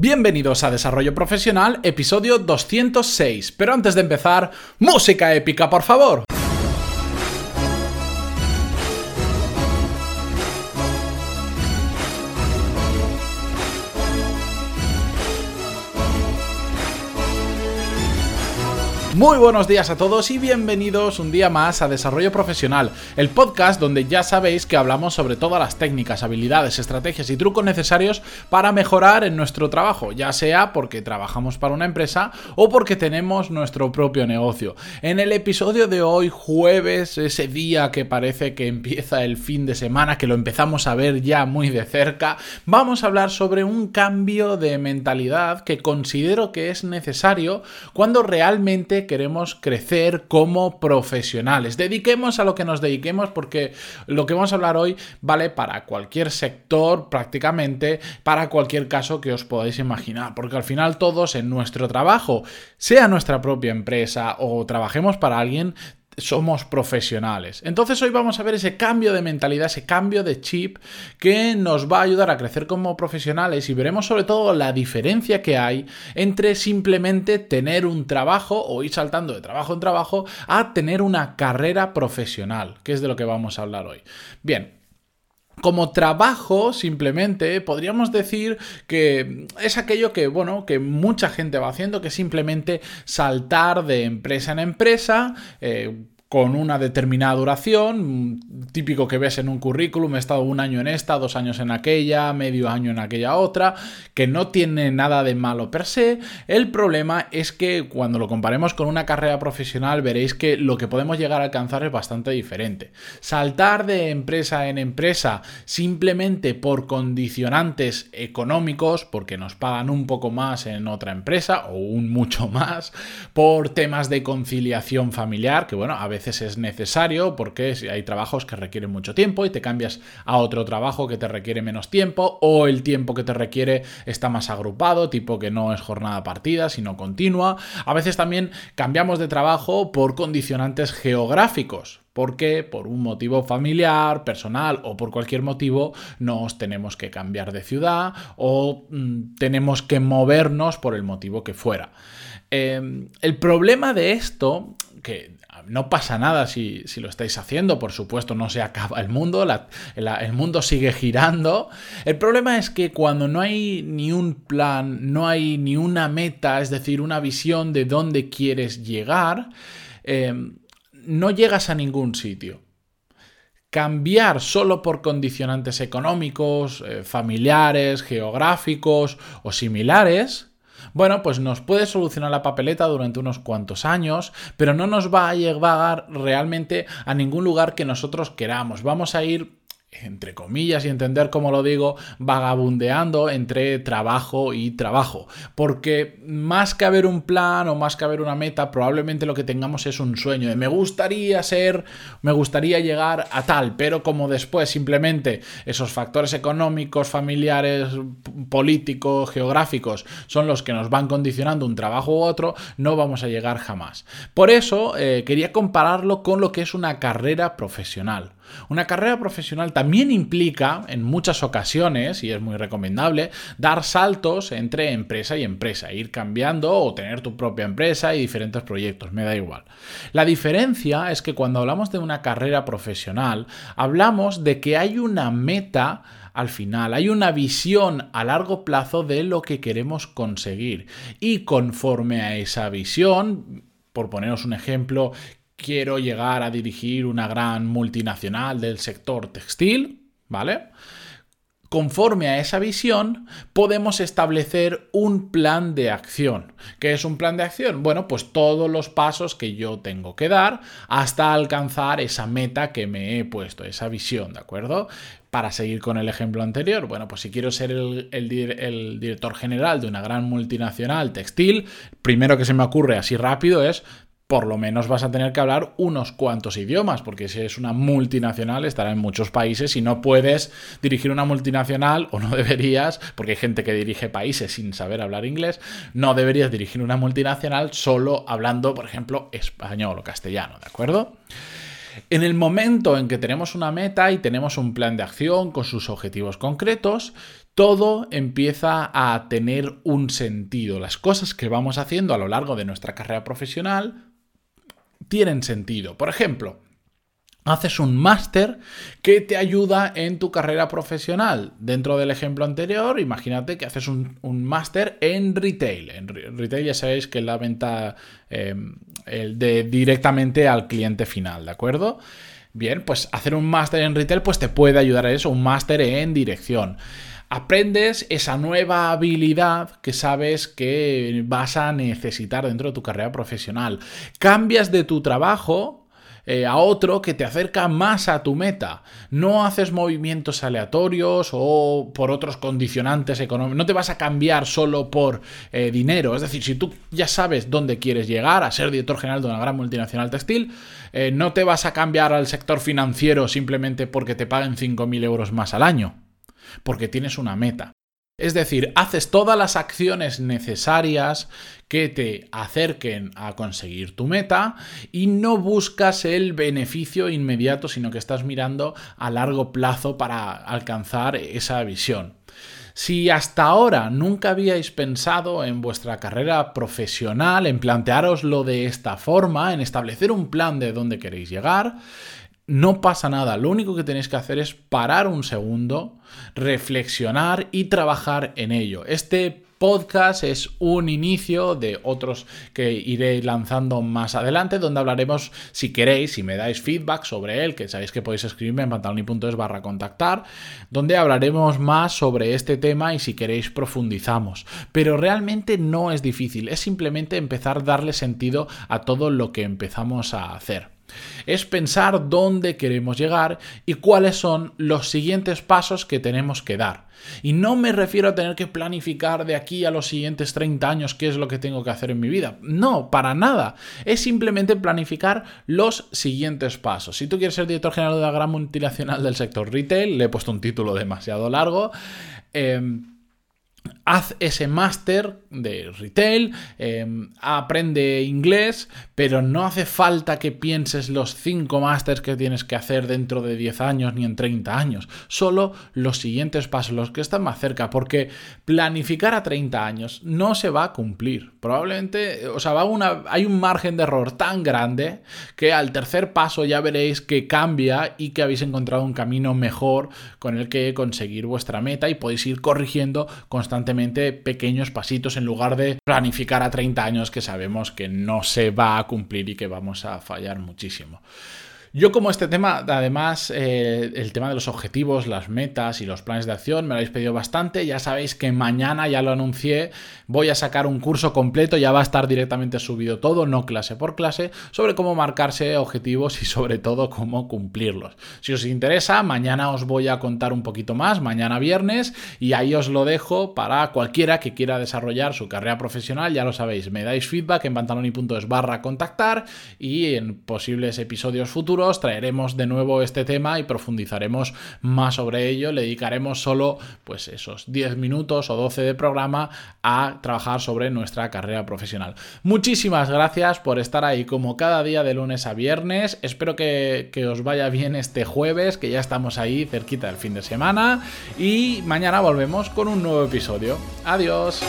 Bienvenidos a Desarrollo Profesional, episodio 206. Pero antes de empezar, música épica, por favor. Muy buenos días a todos y bienvenidos un día más a Desarrollo Profesional, el podcast donde ya sabéis que hablamos sobre todas las técnicas, habilidades, estrategias y trucos necesarios para mejorar en nuestro trabajo, ya sea porque trabajamos para una empresa o porque tenemos nuestro propio negocio. En el episodio de hoy, jueves, ese día que parece que empieza el fin de semana, que lo empezamos a ver ya muy de cerca, vamos a hablar sobre un cambio de mentalidad que considero que es necesario cuando realmente queremos crecer como profesionales. Dediquemos a lo que nos dediquemos porque lo que vamos a hablar hoy vale para cualquier sector prácticamente, para cualquier caso que os podáis imaginar, porque al final todos en nuestro trabajo, sea nuestra propia empresa o trabajemos para alguien, somos profesionales. Entonces hoy vamos a ver ese cambio de mentalidad, ese cambio de chip que nos va a ayudar a crecer como profesionales y veremos sobre todo la diferencia que hay entre simplemente tener un trabajo o ir saltando de trabajo en trabajo a tener una carrera profesional, que es de lo que vamos a hablar hoy. Bien, como trabajo, simplemente, podríamos decir que es aquello que, bueno, que mucha gente va haciendo, que simplemente saltar de empresa en empresa, eh, con una determinada duración, típico que ves en un currículum, he estado un año en esta, dos años en aquella, medio año en aquella otra, que no tiene nada de malo per se. El problema es que cuando lo comparemos con una carrera profesional veréis que lo que podemos llegar a alcanzar es bastante diferente. Saltar de empresa en empresa simplemente por condicionantes económicos, porque nos pagan un poco más en otra empresa o un mucho más, por temas de conciliación familiar, que bueno, a veces es necesario porque hay trabajos que requieren mucho tiempo y te cambias a otro trabajo que te requiere menos tiempo o el tiempo que te requiere está más agrupado, tipo que no es jornada partida, sino continua. A veces también cambiamos de trabajo por condicionantes geográficos. Porque por un motivo familiar, personal o por cualquier motivo nos tenemos que cambiar de ciudad o mm, tenemos que movernos por el motivo que fuera. Em, el problema de esto, que no pasa nada si, lo estáis haciendo, por supuesto, no se acaba el mundo, el mundo sigue girando. El problema es que cuando no hay ni un plan, no hay ni una meta, es decir, una visión de dónde quieres llegar, em, no llegas a ningún sitio. Cambiar solo por condicionantes económicos, eh, familiares, geográficos o similares bueno, pues nos puede solucionar la papeleta durante unos cuantos años, pero no nos va a llevar realmente a ningún lugar que nosotros queramos. Vamos a ir entre comillas y entender cómo lo digo, vagabundeando entre trabajo y trabajo. Porque más que haber un plan o más que haber una meta, probablemente lo que tengamos es un sueño de me gustaría ser, me gustaría llegar a tal, pero como después simplemente esos factores económicos, familiares, políticos, geográficos son los que nos van condicionando un trabajo u otro, no vamos a llegar jamás. Por eso eh, quería compararlo con lo que es una carrera profesional. Una carrera profesional también implica, en muchas ocasiones, y es muy recomendable, dar saltos entre empresa y empresa, ir cambiando o tener tu propia empresa y diferentes proyectos, me da igual. La diferencia es que cuando hablamos de una carrera profesional, hablamos de que hay una meta al final. Hay una visión a largo plazo de lo que queremos conseguir. Y conforme a esa visión, por poneros un ejemplo, quiero llegar a dirigir una gran multinacional del sector textil, ¿vale? Conforme a esa visión, podemos establecer un plan de acción. ¿Qué es un plan de acción? Bueno, pues todos los pasos que yo tengo que dar hasta alcanzar esa meta que me he puesto, esa visión, ¿de acuerdo? Para seguir con el ejemplo anterior, bueno, pues si quiero ser el, director general de una gran multinacional textil, primero que se me ocurre así rápido es por lo menos vas a tener que hablar unos cuantos idiomas, porque si es una multinacional estará en muchos países y no puedes dirigir una multinacional, o no deberías, porque hay gente que dirige países sin saber hablar inglés, no deberías dirigir una multinacional solo hablando, por ejemplo, español o castellano, ¿de acuerdo? En el momento en que tenemos una meta y tenemos un plan de acción con sus objetivos concretos, todo empieza a tener un sentido. Las cosas que vamos haciendo a lo largo de nuestra carrera profesional tienen sentido. Por ejemplo, haces un máster que te ayuda en tu carrera profesional. Dentro del ejemplo anterior, imagínate que haces un, máster en retail. En retail ya sabéis que es la venta eh, de, directamente al cliente final, ¿de acuerdo? Bien, pues hacer un máster en retail pues te puede ayudar a eso, un máster en dirección aprendes esa nueva habilidad que sabes que vas a necesitar dentro de tu carrera profesional. Cambias de tu trabajo eh, a otro que te acerca más a tu meta. No haces movimientos aleatorios o por otros condicionantes económicos. No te vas a cambiar solo por eh, dinero. Es decir, si tú ya sabes dónde quieres llegar, a ser director general de una gran multinacional textil, eh, no te vas a cambiar al sector financiero simplemente porque te paguen 5.000 euros más al año porque tienes una meta. Es decir, haces todas las acciones necesarias que te acerquen a conseguir tu meta y no buscas el beneficio inmediato, sino que estás mirando a largo plazo para alcanzar esa visión. Si hasta ahora nunca habíais pensado en vuestra carrera profesional, en plantearoslo de esta forma, en establecer un plan de dónde queréis llegar, no pasa nada, lo único que tenéis que hacer es parar un segundo, reflexionar y trabajar en ello. Este podcast es un inicio de otros que iré lanzando más adelante, donde hablaremos, si queréis, si me dais feedback sobre él, que sabéis que podéis escribirme en pantaloni.es barra contactar, donde hablaremos más sobre este tema y si queréis profundizamos. Pero realmente no es difícil, es simplemente empezar a darle sentido a todo lo que empezamos a hacer. Es pensar dónde queremos llegar y cuáles son los siguientes pasos que tenemos que dar. Y no me refiero a tener que planificar de aquí a los siguientes 30 años qué es lo que tengo que hacer en mi vida. No, para nada. Es simplemente planificar los siguientes pasos. Si tú quieres ser director general de una gran multinacional del sector retail, le he puesto un título demasiado largo. Eh, haz ese máster de retail, em, aprende inglés, pero no hace falta que pienses los cinco másters que tienes que hacer dentro de 10 años ni en 30 años. Solo los siguientes pasos, los que están más cerca, porque planificar a 30 años no se va a cumplir. Probablemente, o sea, hay un margen de error tan grande que al tercer paso ya veréis que cambia y que habéis encontrado un camino mejor con el que conseguir vuestra meta y podéis ir corrigiendo constantemente pequeños pasitos en lugar de planificar a 30 años que sabemos que no se va a cumplir y que vamos a fallar muchísimo. Yo como este tema, además, eh, el tema de los objetivos, las metas y los planes de acción, me lo habéis pedido bastante. Ya sabéis que mañana, ya lo anuncié, voy a sacar un curso completo, ya va a estar directamente subido todo, no clase por clase, sobre cómo marcarse objetivos y sobre todo cómo cumplirlos. Si os interesa, mañana os voy a contar un poquito más, mañana viernes, y ahí os lo dejo para cualquiera que quiera desarrollar su carrera profesional, ya lo sabéis, me dais feedback en pantaloni.es barra contactar y en posibles episodios traeremos de nuevo este tema y profundizaremos más sobre ello. Le dedicaremos solo pues esos 10 minutos o 12 de programa a trabajar sobre nuestra carrera profesional. Muchísimas gracias por estar ahí como cada día de lunes a viernes. Espero que, que os vaya bien este jueves, que ya estamos ahí cerquita del fin de semana. Y mañana volvemos con un nuevo episodio. Adiós.